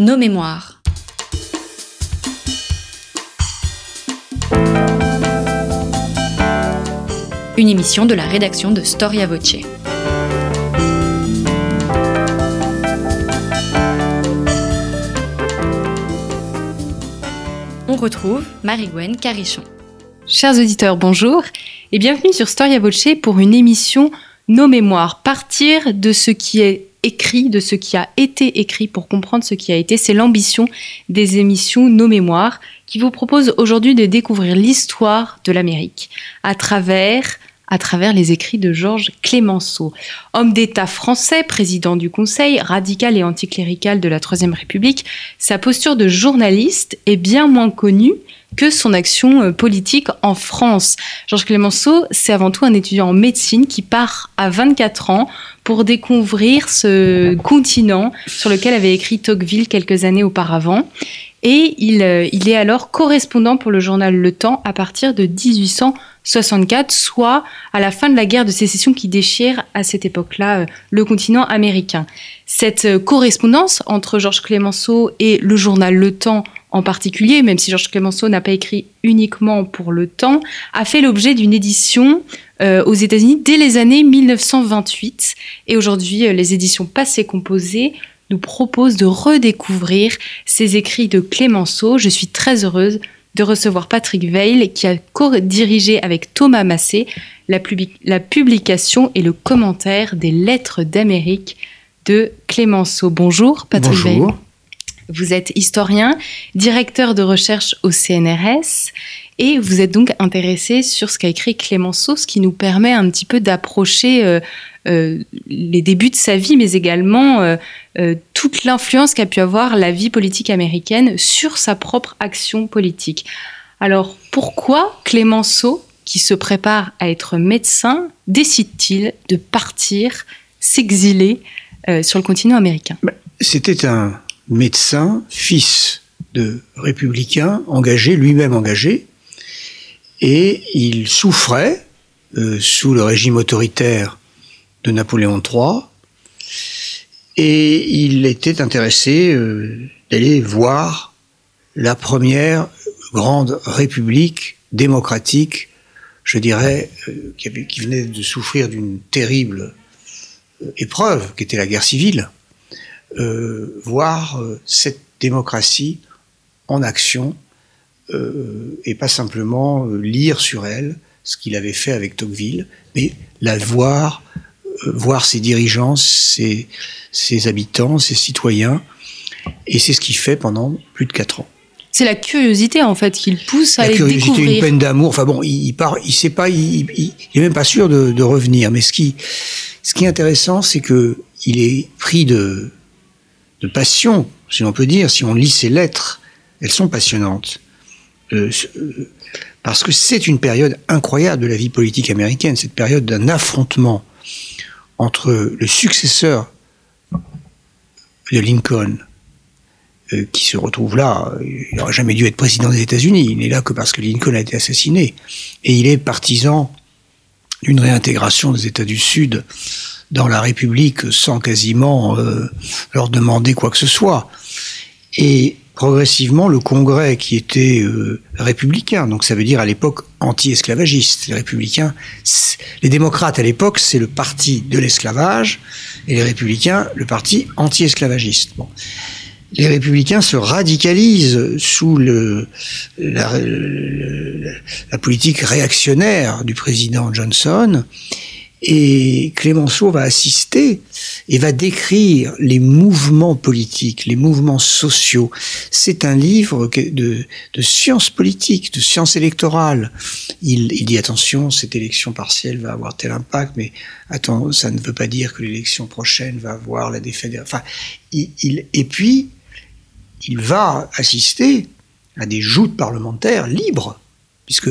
Nos mémoires. Une émission de la rédaction de Storia Voce. On retrouve Marie-Gwen Carichon. Chers auditeurs, bonjour et bienvenue sur Storia Voce pour une émission Nos mémoires. Partir de ce qui est écrit, de ce qui a été écrit pour comprendre ce qui a été. C'est l'ambition des émissions Nos Mémoires qui vous propose aujourd'hui de découvrir l'histoire de l'Amérique à travers à travers les écrits de Georges Clémenceau. Homme d'État français, président du Conseil, radical et anticlérical de la Troisième République, sa posture de journaliste est bien moins connue que son action euh, politique en France. Georges Clémenceau, c'est avant tout un étudiant en médecine qui part à 24 ans pour découvrir ce continent sur lequel avait écrit Tocqueville quelques années auparavant. Et il, euh, il est alors correspondant pour le journal Le Temps à partir de 1864, soit à la fin de la guerre de sécession qui déchire à cette époque-là euh, le continent américain. Cette correspondance entre Georges Clémenceau et le journal Le Temps en particulier, même si Georges Clemenceau n'a pas écrit uniquement pour le temps, a fait l'objet d'une édition euh, aux États-Unis dès les années 1928. Et aujourd'hui, euh, les éditions Passé Composé nous proposent de redécouvrir ces écrits de Clémenceau. Je suis très heureuse de recevoir Patrick Veil, qui a co-dirigé avec Thomas Massé la, la publication et le commentaire des Lettres d'Amérique de Clémenceau. Bonjour Patrick Bonjour. Vous êtes historien, directeur de recherche au CNRS et vous êtes donc intéressé sur ce qu'a écrit Clémenceau, ce qui nous permet un petit peu d'approcher euh, euh, les débuts de sa vie, mais également euh, toute l'influence qu'a pu avoir la vie politique américaine sur sa propre action politique. Alors pourquoi Clémenceau, qui se prépare à être médecin, décide-t-il de partir, s'exiler sur le continent américain? Ben, C'était un médecin, fils de républicain, engagé, lui-même engagé, et il souffrait euh, sous le régime autoritaire de Napoléon III, et il était intéressé euh, d'aller voir la première grande république démocratique, je dirais, euh, qui, qui venait de souffrir d'une terrible épreuve, qui était la guerre civile. Voir cette démocratie en action euh, et pas simplement euh, lire sur elle ce qu'il avait fait avec Tocqueville, mais la voir, euh, voir ses dirigeants, ses, ses habitants, ses citoyens, et c'est ce qu'il fait pendant plus de quatre ans. C'est la curiosité en fait qui le pousse à La les curiosité, une peine d'amour. Enfin bon, il, il part, il sait pas, il, il, il est même pas sûr de, de revenir. Mais ce qui, ce qui est intéressant, c'est que il est pris de, de passion, si on peut dire. Si on lit ses lettres, elles sont passionnantes. Euh, euh, parce que c'est une période incroyable de la vie politique américaine, cette période d'un affrontement entre le successeur de Lincoln, euh, qui se retrouve là, il n'aurait jamais dû être président des États-Unis, il n'est là que parce que Lincoln a été assassiné, et il est partisan d'une réintégration des États du Sud dans la République sans quasiment leur demander quoi que ce soit. Et progressivement, le Congrès, qui était euh, républicain, donc ça veut dire à l'époque anti-esclavagiste, les républicains, les démocrates à l'époque, c'est le parti de l'esclavage, et les républicains, le parti anti-esclavagiste. Bon. Les républicains se radicalisent sous le, la, la politique réactionnaire du président Johnson, et Clémenceau va assister et va décrire les mouvements politiques, les mouvements sociaux. C'est un livre de, de sciences politiques, de sciences électorales. Il, il dit attention, cette élection partielle va avoir tel impact, mais attends, ça ne veut pas dire que l'élection prochaine va avoir la défaite. Enfin, il, il- et puis il va assister à des joutes parlementaires libres, puisque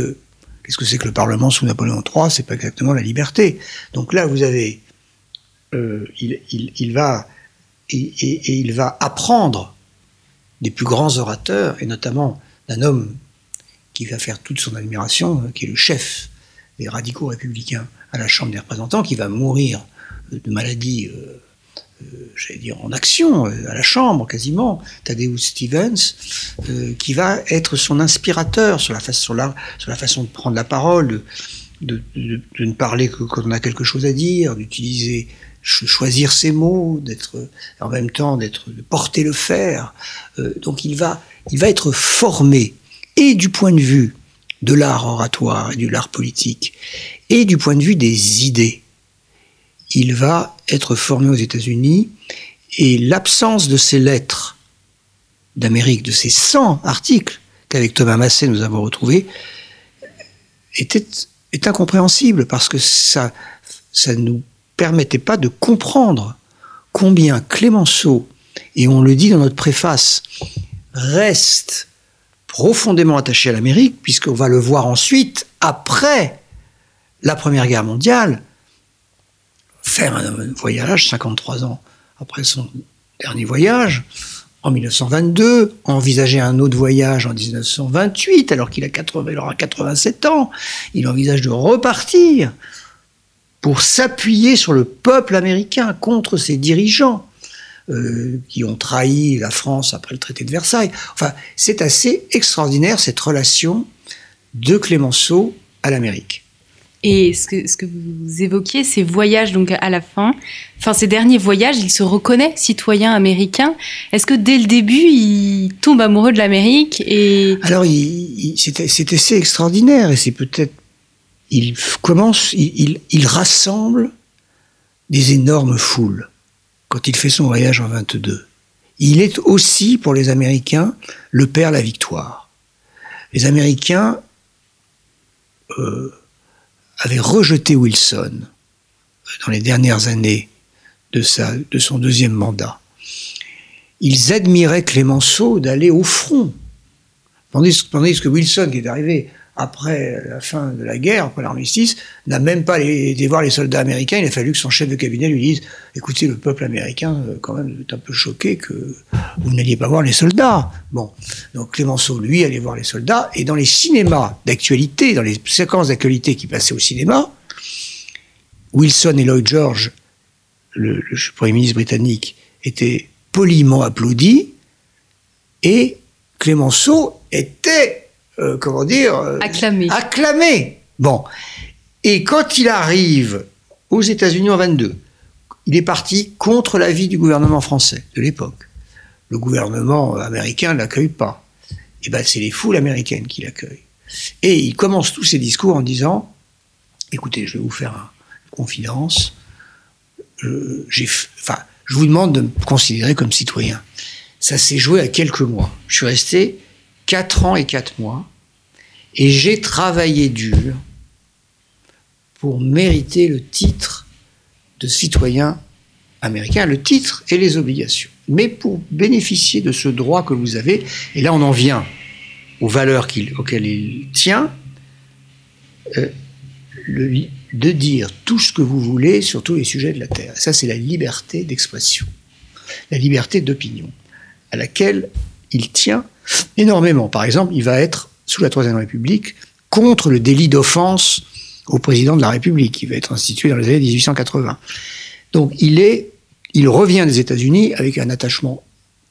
qu'est-ce que c'est que le Parlement sous Napoléon III C'est pas exactement la liberté. Donc là, vous avez, euh, il, va et, il va apprendre des plus grands orateurs, et notamment d'un homme qui va faire toute son admiration, euh, qui est le chef des radicaux républicains à la Chambre des représentants, qui va mourir de maladie euh, j'allais dire, en action, à la Chambre quasiment, Tadeusz Stevens, qui va être son inspirateur sur la, façon de prendre la parole, de, de, de, ne parler que quand on a quelque chose à dire, d'utiliser choisir ses mots, d'être en même temps d'être de porter le fer. Euh, donc il va il va être formé et du point de vue de l'art oratoire et du l'art politique et du point de vue des idées. Il va être formé aux États-Unis et l'absence de ces lettres d'Amérique, de ces 100 articles qu'avec Thomas Massé nous avons retrouvés, est incompréhensible parce que ça, ça nous permettait pas de comprendre combien Clémenceau, et on le dit dans notre préface, reste profondément attaché à l'Amérique, puisqu'on va le voir ensuite, après la Première Guerre mondiale, faire un voyage 53 ans après son dernier voyage, en 1922, envisager un autre voyage en 1928, alors qu'il a 80, il aura 87 ans, il envisage de repartir pour s'appuyer sur le peuple américain contre ses dirigeants. Euh, qui ont trahi la France après le traité de Versailles. Enfin, c'est assez extraordinaire cette relation de Clémenceau à l'Amérique. Et ce que, vous évoquiez, ces voyages donc à la fin, enfin ces derniers voyages, il se reconnaît citoyen américain. Est-ce que dès le début, il tombe amoureux de l'Amérique et Alors, c'était assez extraordinaire et c'est peut-être il commence, il, il, rassemble des énormes foules quand il fait son voyage en 22. Il est aussi, pour les Américains, le père la victoire. Les Américains euh, avaient rejeté Wilson dans les dernières années de son deuxième mandat. Ils admiraient Clémenceau d'aller au front. Tandis, tandis que Wilson, qui est arrivé après la fin de la guerre, après l'armistice, n'a même pas été voir les soldats américains. Il a fallu que son chef de cabinet lui dise Écoutez, le peuple américain, euh, quand même, est un peu choqué que vous n'alliez pas voir les soldats. Bon. Donc Clémenceau, lui, allait voir les soldats. Et dans les cinémas d'actualité, dans les séquences d'actualité qui passaient au cinéma, Wilson et Lloyd George, le, Premier ministre britannique, étaient poliment applaudis. Et Clémenceau était euh, comment dire euh, Acclamé. Acclamé. Bon. Et quand il arrive aux États-Unis en 22, il est parti contre l'avis du gouvernement français de l'époque. Le gouvernement américain ne l'accueille pas. Et eh ben c'est les foules américaines qui l'accueillent. Et il commence tous ses discours en disant écoutez, je vais vous faire une confidence. Euh, enfin, je vous demande de me considérer comme citoyen. Ça s'est joué à quelques mois. Je suis resté 4 ans et 4 mois, et j'ai travaillé dur pour mériter le titre de citoyen américain, le titre et les obligations. Mais pour bénéficier de ce droit que vous avez, et là on en vient aux valeurs auxquelles il tient, euh, de dire tout ce que vous voulez sur tous les sujets de la Terre. Ça, c'est la liberté d'expression, la liberté d'opinion, à laquelle il tient énormément. Par exemple, il va être, sous la Troisième République, contre le délit d'offense au président de la République, qui va être institué dans les années 1880. Donc il est, il revient des États-Unis avec un attachement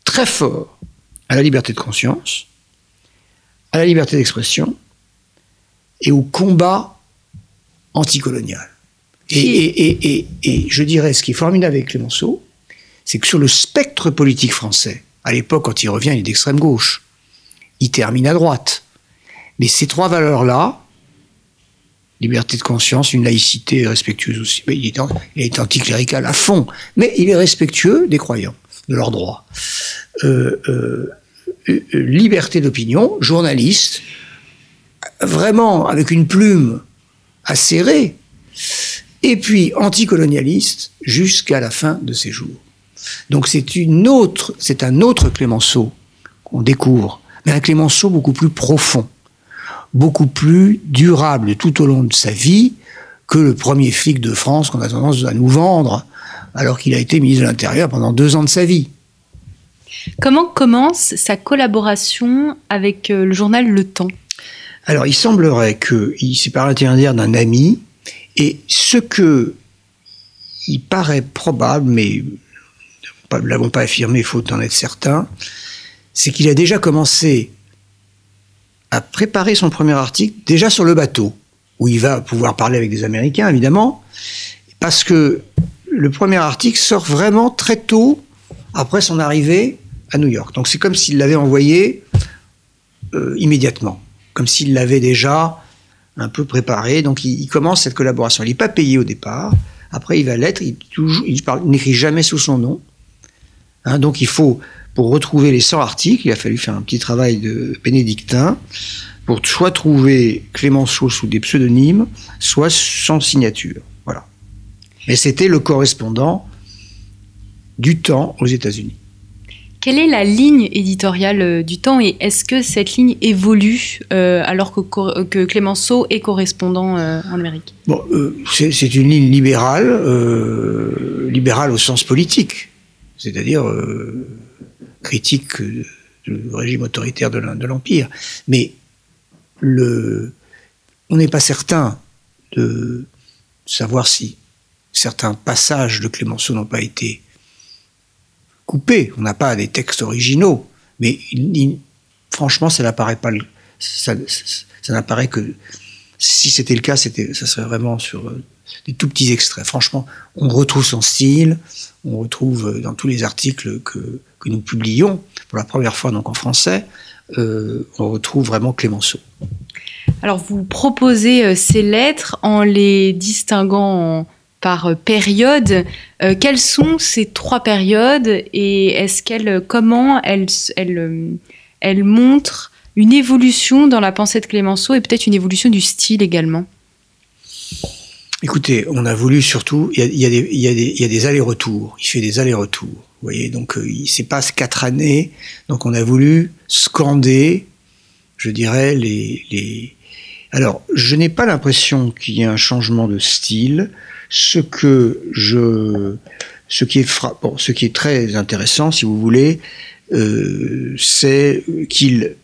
très fort à la liberté de conscience, à la liberté d'expression et au combat anticolonial. Et, et, et, et, je dirais, ce qui est formidable avec Clémenceau, c'est que sur le spectre politique français, à l'époque, quand il revient, il est d'extrême gauche. Il termine à droite. Mais ces trois valeurs-là, liberté de conscience, une laïcité respectueuse aussi, il, est, anticlérical à fond, mais il est respectueux des croyants, de leurs droits. Euh, euh, euh, liberté d'opinion, journaliste, vraiment avec une plume acérée, et puis anticolonialiste jusqu'à la fin de ses jours. Donc c'est un autre Clémenceau qu'on découvre, mais un Clémenceau beaucoup plus profond, beaucoup plus durable tout au long de sa vie que le premier flic de France qu'on a tendance à nous vendre, alors qu'il a été ministre de l'Intérieur pendant deux ans de sa vie. Comment commence sa collaboration avec euh, le journal Le Temps? Alors, il semblerait qu'il s'est par l'intermédiaire d'un ami, et ce que il paraît probable, mais ne l'avons pas affirmé, faute d'en être certain, c'est qu'il a déjà commencé à préparer son premier article déjà sur le bateau, où il va pouvoir parler avec des Américains, évidemment, parce que le premier article sort vraiment très tôt après son arrivée à New York. Donc c'est comme s'il l'avait envoyé euh, immédiatement, comme s'il l'avait déjà un peu préparé. Donc il, commence cette collaboration. Il n'est pas payé au départ. Après, il va l'être. Il, n'écrit jamais sous son nom. Hein, donc il faut, pour retrouver les 100 articles, il a fallu faire un petit travail de bénédictin pour soit trouver Clémenceau sous des pseudonymes, soit sans signature. Voilà. Mais c'était le correspondant du temps aux États-Unis. Quelle est la ligne éditoriale euh, du temps et est-ce que cette ligne évolue euh, alors que, que, Clémenceau est correspondant euh, en Amérique? Bon, C'est une ligne libérale, libérale au sens politique, c'est-à-dire critique du régime autoritaire de l'Empire. Mais on n'est pas certain de savoir si certains passages de Clémenceau n'ont pas été coupé. On n'a pas des textes originaux, mais franchement, ça n'apparaît pas. Ça, n'apparaît que si c'était le cas, c'était, ça serait vraiment sur euh, des tout petits extraits. Franchement, on retrouve son style, on retrouve euh, dans tous les articles que, que nous publions pour la première fois donc en français, euh, on retrouve vraiment Clémenceau. Alors vous proposez ces lettres en les distinguant par période. Euh, quelles sont ces trois périodes et est-ce qu'elles, comment elles, elles montrent une évolution dans la pensée de Clémenceau et peut-être une évolution du style également Écoutez, on a voulu surtout, il y a, des allers-retours, il fait des allers-retours. Vous voyez, donc euh, il se passe quatre années, donc on a voulu scander, je dirais, les... les... Alors, je n'ai pas l'impression qu'il y ait un changement de style. Ce que je, ce qui est ce qui est très intéressant, si vous voulez, euh, c'est qu'il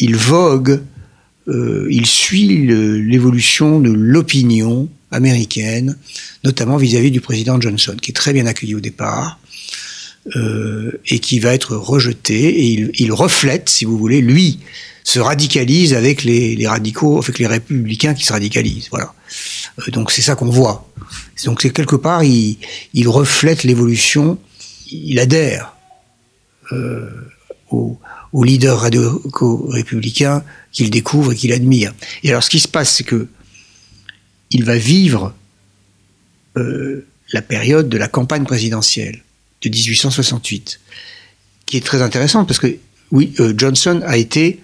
il vogue, euh, il suit l'évolution de l'opinion américaine, notamment vis-à-vis du président Johnson, qui est très bien accueilli au départ. Euh, et qui va être rejeté et il, reflète, si vous voulez, lui se radicalise avec les, radicaux, avec les républicains qui se radicalisent. Voilà. Euh, donc c'est ça qu'on voit. Donc quelque part, il, reflète l'évolution, il adhère au, au, leader radio-républicain qu'il découvre et qu'il admire. Et alors ce qui se passe, c'est que il va vivre euh, la période de la campagne présidentielle de 1868, qui est très intéressante parce que oui, euh, Johnson a été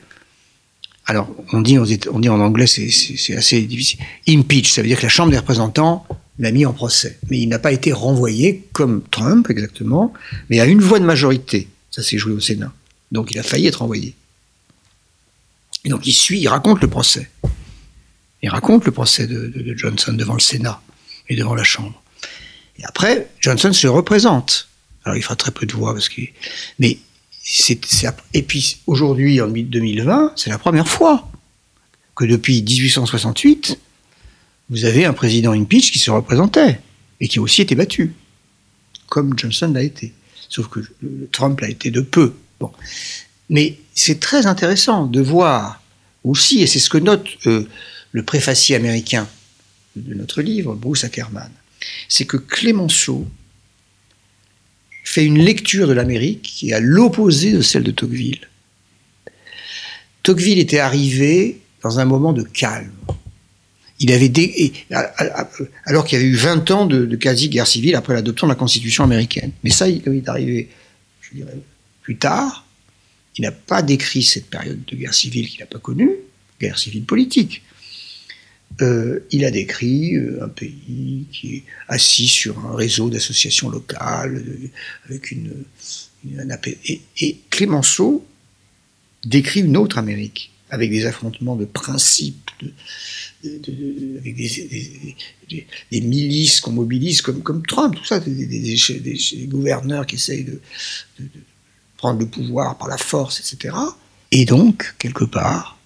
alors, on dit, on dit en anglais, c'est assez difficile. Impeach, ça veut dire que la Chambre des représentants l'a mis en procès. Mais il n'a pas été renvoyé comme Trump, exactement, mais à une voix de majorité. Ça s'est joué au Sénat. Donc il a failli être renvoyé. Et donc il suit, il raconte le procès. Il raconte le procès de, Johnson devant le Sénat et devant la Chambre. Et après, Johnson se représente. Alors il fera très peu de voix parce que, mais et puis aujourd'hui, en 2020, c'est la première fois que depuis 1868, vous avez un président impeach qui se représentait et qui a aussi été battu, comme Johnson l'a été. Sauf que Trump l'a été de peu. Mais c'est très intéressant de voir aussi, et c'est ce que note euh, le préfacier américain de notre livre, Bruce Ackerman, c'est que Clémenceau fait une lecture de l'Amérique qui est à l'opposé de celle de Tocqueville. Tocqueville était arrivé dans un moment de calme. Il avait alors qu'il y avait eu 20 ans de, quasi-guerre civile après l'adoption de la Constitution américaine. Mais ça, il est arrivé, je dirais, plus tard. Il n'a pas décrit cette période de guerre civile qu'il n'a pas connue, guerre civile politique. Euh, il a décrit euh, un pays qui est assis sur un réseau d'associations locales, avec une, et, Clémenceau décrit une autre Amérique, avec des affrontements de principes, avec des, milices qu'on mobilise comme, comme Trump, tout ça, des, gouverneurs qui essayent de, prendre le pouvoir par la force, etc. Et donc, quelque part,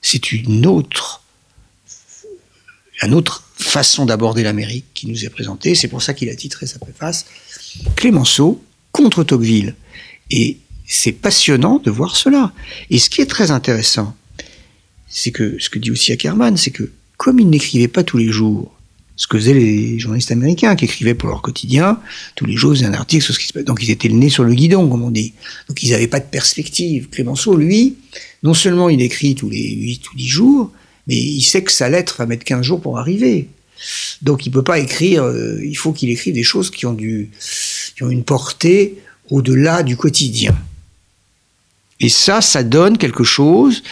c'est une autre façon d'aborder l'Amérique qui nous est présentée. C'est pour ça qu'il a titré sa préface Clémenceau, contre Tocqueville. Et c'est passionnant de voir cela. Et ce qui est très intéressant, c'est que ce que dit aussi Ackerman, c'est que comme il n'écrivait pas tous les jours, ce que faisaient les journalistes américains qui écrivaient pour leur quotidien, tous les jours, ils un article sur ce qui se passe. Donc ils étaient le nez sur le guidon, comme on dit. Donc ils n'avaient pas de perspective. Clémenceau, lui, non seulement il écrit tous les 8 ou 10 jours, mais il sait que sa lettre va mettre 15 jours pour arriver. Donc il peut pas écrire, euh, il faut qu'il écrive des choses qui ont, qui ont une portée au-delà du quotidien. Et ça, ça donne quelque chose.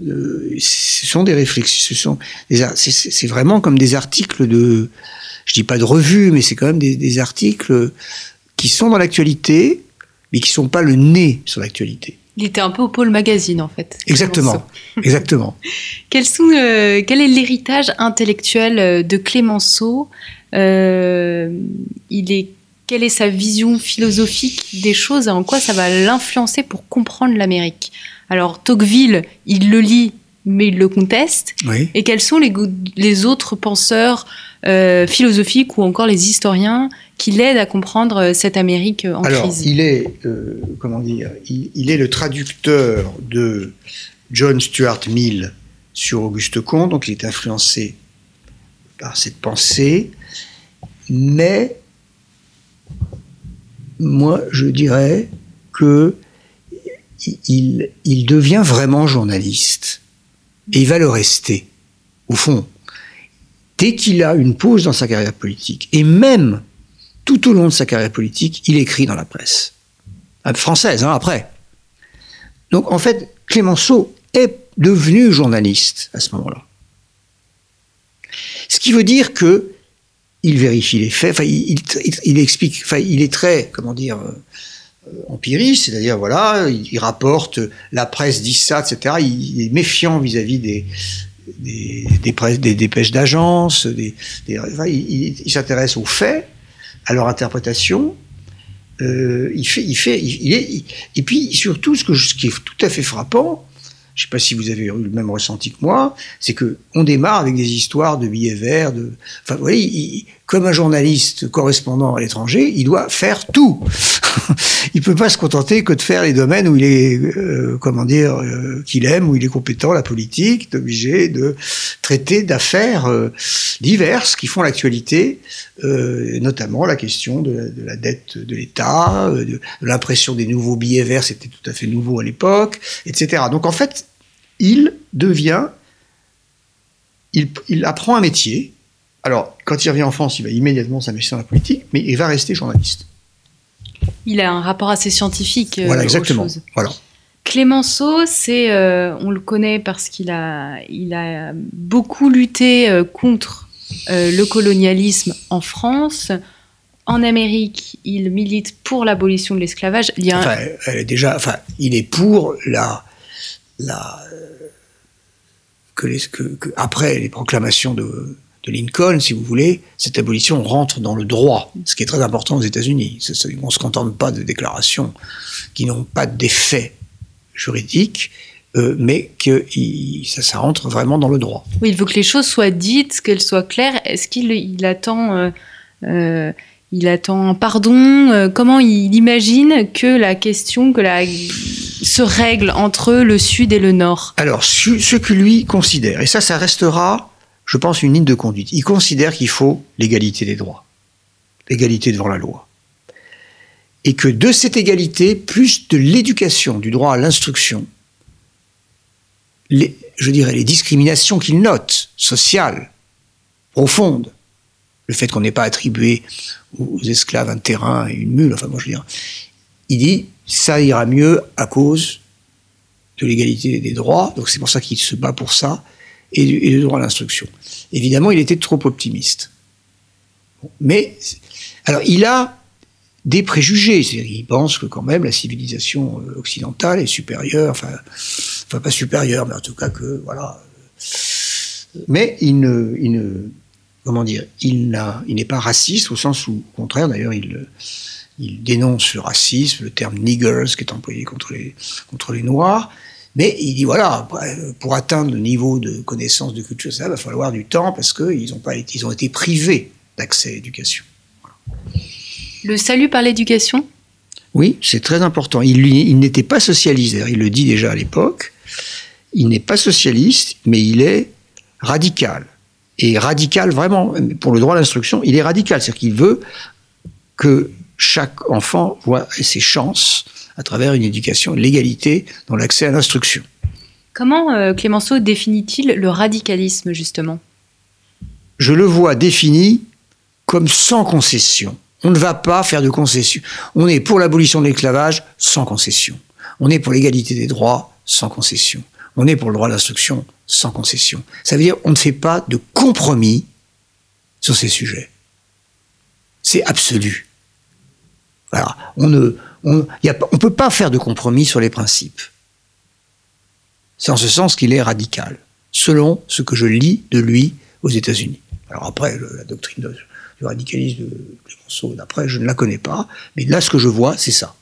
Euh, ce sont des réflexions, c'est vraiment comme des articles de, je dis pas de revue, mais c'est quand même des, des, articles qui sont dans l'actualité, mais qui sont pas le nez sur l'actualité. Il était un peu au pôle magazine en fait. Exactement, exactement. sont, euh, quel est l'héritage intellectuel euh, de Clémenceau euh, Il est quelle est sa vision philosophique des choses et en quoi ça va l'influencer pour comprendre l'Amérique? Alors Tocqueville, il le lit, mais il le conteste. Et quels sont les, les autres penseurs euh, philosophiques ou encore les historiens qui l'aident à comprendre euh, cette Amérique en Alors, crise? il est, euh, comment dire, il, il, est le traducteur de John Stuart Mill sur Auguste Comte, donc il est influencé par cette pensée, mais moi, je dirais que il, devient vraiment journaliste. Et il va le rester, au fond. Dès qu'il a une pause dans sa carrière politique, et même tout au long de sa carrière politique, il écrit dans la presse. Euh, française, hein, après. Donc, en fait, Clémenceau est devenu journaliste à ce moment-là. Ce qui veut dire que il vérifie les faits, il, explique, il est très, comment dire, euh, empiriste, c'est-à-dire, voilà, il, rapporte, la presse dit ça, etc. Il, est méfiant vis-à-vis -vis des, des, des, des dépêches d'agence, des, des, enfin, il, s'intéresse aux faits, à leur interprétation. Euh, il fait, il fait, il, est, et puis surtout, ce, que je, ce qui est tout à fait frappant, je ne sais pas si vous avez eu le même ressenti que moi, c'est que on démarre avec des histoires de billets verts, de, enfin, vous voyez, il, comme un journaliste correspondant à l'étranger, il doit faire tout. il peut pas se contenter que de faire les domaines où il est, euh, comment dire, euh, qu'il aime, où il est compétent, la politique, obligé de traiter d'affaires euh, diverses qui font l'actualité, notamment la question de la, de la dette de l'État, de, l'impression des nouveaux billets verts, c'était tout à fait nouveau à l'époque, etc. Donc en fait, il devient, il apprend un métier. Alors, quand il revient en France, il va immédiatement s'investir dans la politique, mais il va rester journaliste. Il a un rapport assez scientifique. Euh, voilà, exactement. Voilà. Clémenceau, c'est, euh, on le connaît parce qu'il a, il a beaucoup lutté euh, contre le colonialisme en France. En Amérique, il milite pour l'abolition de l'esclavage. Il, y a enfin, elle est déjà, enfin, il est pour la, la que, les, que, que après les proclamations de, de Lincoln, si vous voulez, cette abolition rentre dans le droit, ce qui est très important aux États-Unis. On ne se contente pas de déclarations qui n'ont pas d'effet juridique, euh, mais que il, ça, ça, rentre vraiment dans le droit. Oui, il veut que les choses soient dites, qu'elles soient claires. Est-ce qu'il il attend, euh, euh, il attend un pardon Comment il imagine que la question, que la se règle entre le Sud et le Nord? Alors, ce que lui considère, et ça, ça restera je pense, une ligne de conduite. Il considère qu'il faut l'égalité des droits, l'égalité devant la loi. Et que de cette égalité, plus de l'éducation, du droit à l'instruction, je dirais les discriminations qu'il note, sociales, profondes, le fait qu'on n'ait pas attribué aux esclaves un terrain et une mule, enfin moi je veux dire, il dit ça ira mieux à cause de l'égalité des droits, donc c'est pour ça qu'il se bat pour ça, et du, droit à l'instruction. Évidemment, il était trop optimiste. Mais, alors, il a des préjugés. Il pense que quand même la civilisation occidentale est supérieure, enfin, pas supérieure, mais en tout cas que, voilà. Mais il ne, il ne comment dire, il n'est pas raciste au sens où, au contraire, d'ailleurs, il, il dénonce le racisme, le terme niggers qui est employé contre les, contre les noirs. Mais il dit voilà, pour atteindre le niveau de connaissance de culture, ça va falloir du temps parce qu'ils ont, pas été, ils ont été privés d'accès à l'éducation. Le salut par l'éducation? Oui, c'est très important. Il, n'était pas socialiste, d'ailleurs, il le dit déjà à l'époque. Il n'est pas socialiste, mais il est radical. Et radical, vraiment, pour le droit à l'instruction, il est radical. C'est-à-dire qu'il veut que chaque enfant voit ses chances à travers une éducation, l'égalité dans l'accès à l'instruction. Comment euh, Clémenceau définit-il le radicalisme, justement? Je le vois défini comme sans concession. On ne va pas faire de concession. On est pour l'abolition de l'esclavage sans concession. On est pour l'égalité des droits sans concession. On est pour le droit à l'instruction sans concession. Ça veut dire on ne fait pas de compromis sur ces sujets. C'est absolu. Voilà. On ne, on, on peut pas faire de compromis sur les principes. C'est en ce sens qu'il est radical, selon ce que je lis de lui aux États-Unis. Alors après, le- la doctrine de- du radicalisme de Clémenceau, d'après, je ne la connais pas, mais là, ce que je vois, c'est ça.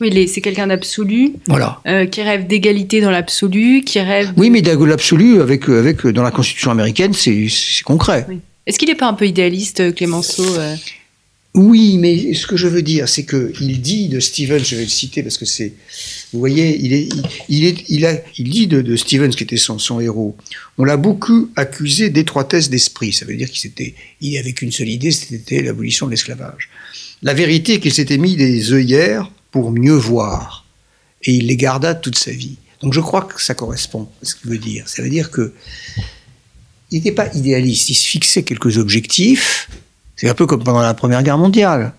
Oui, c'est quelqu'un d'absolu, Voilà. euh, qui rêve d'égalité dans l'absolu, qui rêve... Oui, mais l'absolu, avec, avec, dans la Constitution américaine, c'est concret. Oui. Est-ce qu'il n'est pas un peu idéaliste, euh, Clémenceau euh? Oui, mais ce que je veux dire, c'est que il dit de Stevens, je vais le citer parce que c'est, vous voyez, il est, il, est, il a, il dit de, de Stevens qui était son, son héros. On l'a beaucoup accusé d'étroitesse d'esprit. Ça veut dire qu'il s'était, il avait qu'une seule idée, c'était l'abolition de l'esclavage. La vérité est qu'il s'était mis des œillères pour mieux voir, et il les garda toute sa vie. Donc je crois que ça correspond à ce qu'il veut dire. Ça veut dire que il n'était pas idéaliste, il se fixait quelques objectifs. C'est un peu comme pendant la Première Guerre mondiale.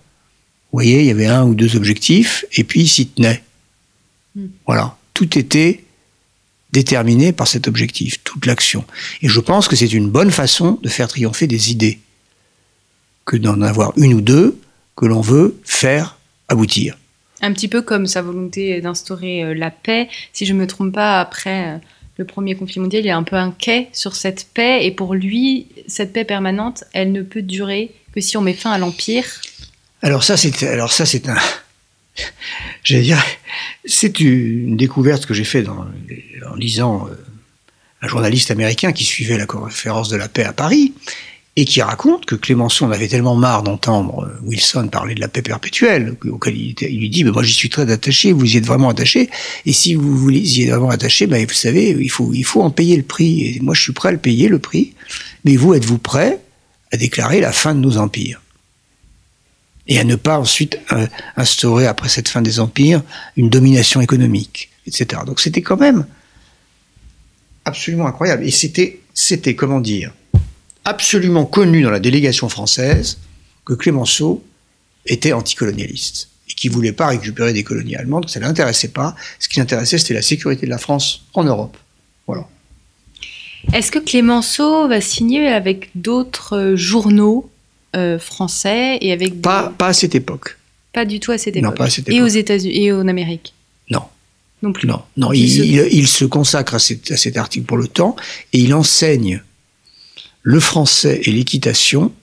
Vous voyez, il y avait un ou deux objectifs, et puis il s'y tenait. Hmm. Voilà. Tout était déterminé par cet objectif, toute l'action. Et je pense que c'est une bonne façon de faire triompher des idées, que d'en avoir une ou deux que l'on veut faire aboutir. Un petit peu comme sa volonté d'instaurer euh, la paix. Si je ne me trompe pas, après euh, le premier conflit mondial, il est un peu inquiet sur cette paix. Et pour lui, cette paix permanente, elle ne peut durer que si on met fin à l'Empire. Alors ça, c'est alors ça, c'est un, j'allais dire, c'est une découverte que j'ai faite en lisant euh, un journaliste américain qui suivait la conférence de la paix à Paris et qui raconte que Clémenceau en avait tellement marre d'entendre euh, Wilson parler de la paix perpétuelle auquel il, lui dit mais moi j'y suis très attaché, vous y êtes vraiment attaché et si vous y êtes vraiment attaché, ben, vous savez il faut il faut en payer le prix et moi je suis prêt à le payer le prix, mais vous êtes-vous prêt à déclarer la fin de nos empires et à ne pas ensuite euh, instaurer, après cette fin des empires, une domination économique, etc. Donc c'était quand même absolument incroyable. Et c'était, c'était, comment dire, absolument connu dans la délégation française que Clémenceau était anticolonialiste et qui voulait pas récupérer des colonies allemandes, ça ne l'intéressait pas. Ce qui l'intéressait, c'était la sécurité de la France en Europe. Voilà. Est-ce que Clémenceau va signer avec d'autres euh, journaux euh, français et avec des- Pas, pas à cette époque. pas du tout à cette Non, époque pas à cette Et aux époque. États-Unis et en Amérique? Non. non plus. Non, non, il, il se- il- il se consacre à, cet- à cet article pour le temps et il enseigne le français et l'équitation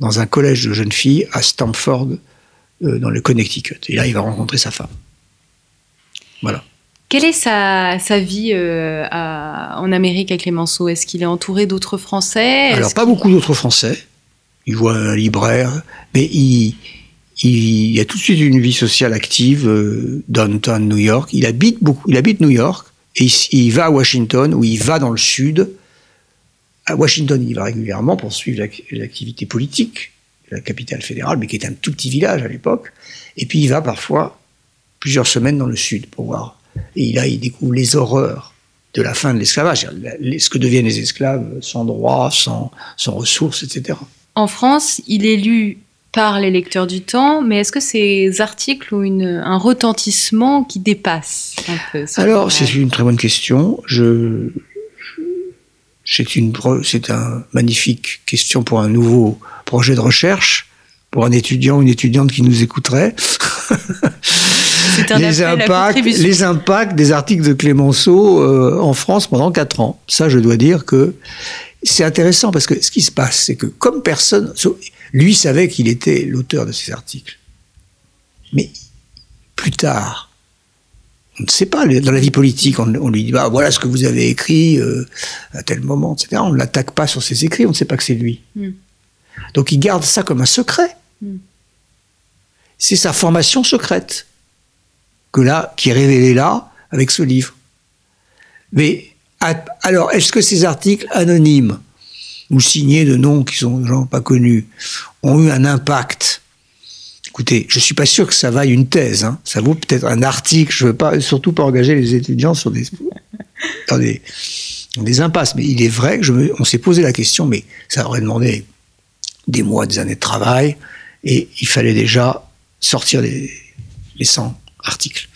dans un collège de jeunes filles à Stamford, euh, dans le Connecticut. Et là, il va rencontrer sa femme. Voilà. Quelle est sa, sa vie euh, à- en Amérique à Clémenceau Est-ce qu'il est entouré d'autres Français? Alors, pas beaucoup d'autres Français. Il voit un libraire, mais il, il, a tout de suite une vie sociale active, euh, downtown New York. Il habite beaucoup, il habite New York et il, il va à Washington ou il va dans le sud. À Washington, il va régulièrement pour suivre l'ac- l'activité politique de la capitale fédérale, mais qui est un tout petit village à l'époque. Et puis il va parfois plusieurs semaines dans le sud pour voir. Et là, il découvre les horreurs de la fin de l'esclavage, la- les- ce que deviennent les esclaves sans droits, sans, sans ressources, etc. En France, il est lu par les lecteurs du temps, mais est-ce que ces articles ont une, un retentissement qui dépasse un peu ce Alors, c'est une très bonne question. Je, c'est une, pro- c'est un magnifique question pour un nouveau projet de recherche, pour un étudiant ou une étudiante qui nous écouterait. Les impacts, les impacts des articles de Clémenceau euh, en France pendant quatre ans. Ça, je dois dire que c'est intéressant parce que ce qui se passe, c'est que comme personne, lui savait qu'il était l'auteur de ces articles, mais plus tard, on ne sait pas. Dans la vie politique, on, on lui dit bah, voilà ce que vous avez écrit euh, à tel moment, etc. On ne l'attaque pas sur ses écrits, on ne sait pas que c'est lui. Hmm. Donc il garde ça comme un secret. Hmm. c'est sa formation secrète qui est révélée là avec ce livre. Mais alors, est-ce que ces articles anonymes ou signés de noms qui sont pas connus ont eu un impact? Écoutez, je suis pas sûr que ça vaille une thèse. Hein. Ça vaut peut-être un article. Je veux pas, surtout pas engager les étudiants sur des, dans des, impasses. Mais il est vrai que on s'est posé la question, mais ça aurait demandé des mois, des années de travail, et il fallait déjà sortir les, les 100 articles.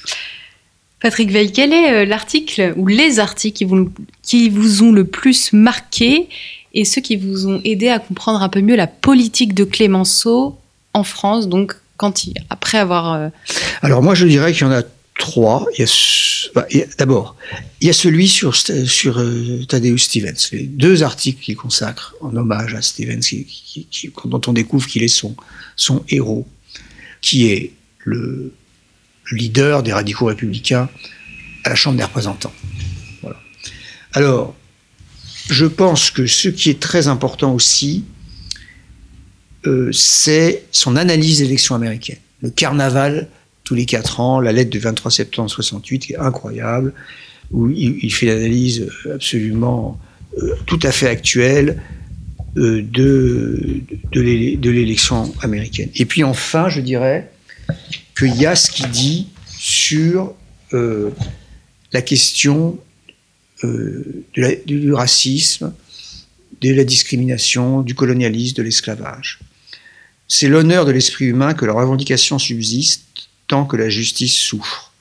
Patrick Veil, quel est euh, l'article ou les articles qui vous, qui vous ont le plus marqué et ceux qui vous ont aidé à comprendre un peu mieux la politique de Clémenceau en France, donc quand il, après avoir... Euh, Alors moi je dirais qu'il y en a trois. D'abord, il y a celui sur, sur euh, Stevens, les deux articles qu'il consacre en hommage à Stevens, dont on découvre qu'il est son, son héros, qui est le, leader des radicaux républicains à la Chambre des représentants. Alors, je pense que ce qui est très important aussi, euh, c'est son analyse des élections américaines. Le carnaval, tous les quatre ans, la lettre du 23 septembre 68 est incroyable, où il, fait l'analyse absolument euh, tout à fait actuelle euh, de, de l'élection américaine. Et puis enfin, je dirais, qu'il y a ce dit sur euh, la question euh, du racisme, de la discrimination, du colonialisme, de l'esclavage. C'est l'honneur de l'esprit humain que la revendication subsiste tant que la justice souffre.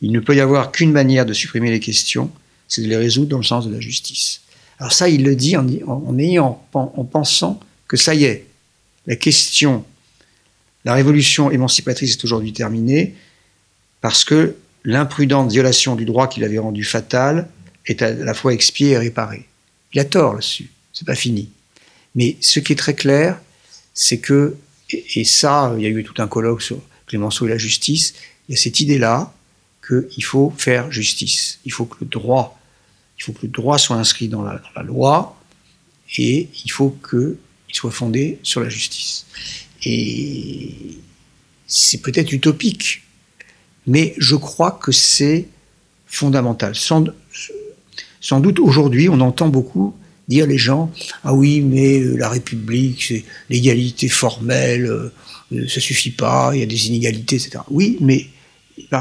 Il ne peut y avoir qu'une manière de supprimer les questions, c'est de les résoudre dans le sens de la justice. Alors ça, il le dit en, ayant, en pensant que ça y est, la question la révolution émancipatrice est aujourd'hui terminée parce que l'imprudente violation du droit qu'il avait rendu fatal est à la fois expiée et réparée. Il a tort là-dessus, c'est pas fini. Mais ce qui est très clair, c'est que, et, ça, il y a eu tout un colloque sur Clémenceau et la justice, il y a cette idée-là qu'il faut faire justice. Il faut que le droit, il faut que le droit soit inscrit dans la, loi et il faut qu'il soit fondé sur la justice. Et c'est peut-être utopique, mais je crois que c'est fondamental. Sans, sans doute aujourd'hui, on entend beaucoup dire les gens ah oui mais euh, la République c'est l'égalité formelle euh, ça suffit pas il y a des inégalités etc oui mais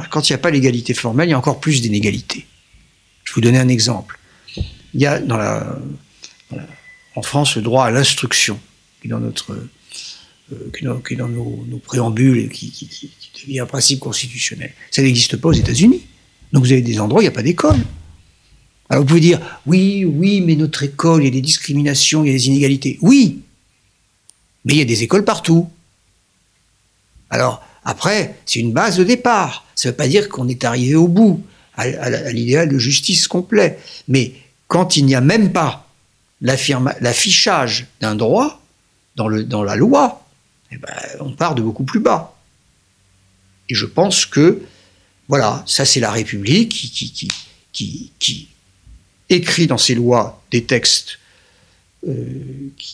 quand il n'y a pas l'égalité formelle il y a encore plus d'inégalités je vais vous donner un exemple il y a dans la, en France le droit à l'instruction dans notre euh, qui est dans, nos, préambules et qui, devient un principe constitutionnel. Ça n'existe pas aux États-Unis. Donc vous avez des endroits où il n'y a pas d'école. Alors vous pouvez dire, oui, oui, mais notre école, il y a des discriminations, il y a des inégalités. Oui, mais il y a des écoles partout. Alors, après, c'est une base de départ. Ça ne veut pas dire qu'on est arrivé au bout, à, l'idéal de justice complet. Mais quand il n'y a même pas l'affichage d'un droit dans, la loi, eh ben, on part de beaucoup plus bas. Et je pense que, voilà, ça c'est la République qui, écrit dans ses lois des textes euh,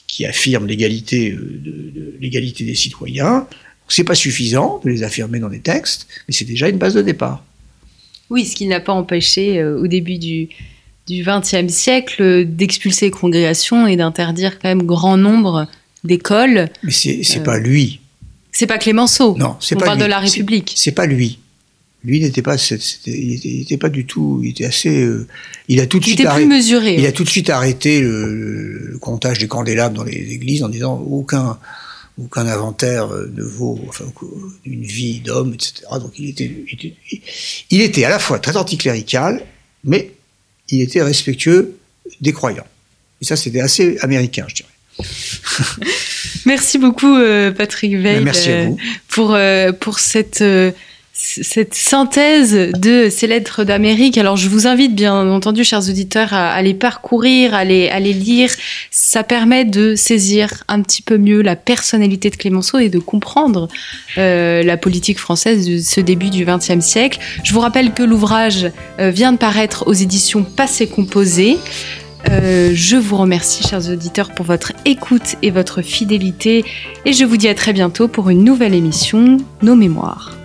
qui, affirment l'égalité euh, l'égalité des citoyens. C'est pas suffisant de les affirmer dans des textes, mais c'est déjà une base de départ. Oui, ce qui n'a pas empêché euh, au début du XXe siècle d'expulser les congrégations et d'interdire quand même grand nombre d'école. Mais c'est n'est pas lui. C'est pas Clémenceau. Non, c'est pas. Parle de la République. C'est pas lui. Lui n'était pas, il n'était pas du tout. Il était assez. Euh, il a tout de il suite. Était plus mesuré. Il a tout de suite arrêté le, comptage des candélabres dans les églises en disant aucun aucun inventaire ne vaut enfin, une vie d'homme, etc. Donc il était, il était à la fois très anticlérical, mais il était respectueux des croyants. Et ça, c'était assez américain, je dirais. Merci beaucoup, euh, Patrick Veil, Merci à vous. pour, euh, pour cette, euh, cette synthèse de ces lettres d'Amérique. Alors, je vous invite, bien entendu, chers auditeurs, à, les parcourir, à les, lire. Ça permet de saisir un petit peu mieux la personnalité de Clémenceau et de comprendre la politique française de ce début du XXe siècle. Je vous rappelle que l'ouvrage vient de paraître aux éditions Passé Composé. Euh, je vous remercie, chers auditeurs, pour votre écoute et votre fidélité. Et je vous dis à très bientôt pour une nouvelle émission, Nos Mémoires.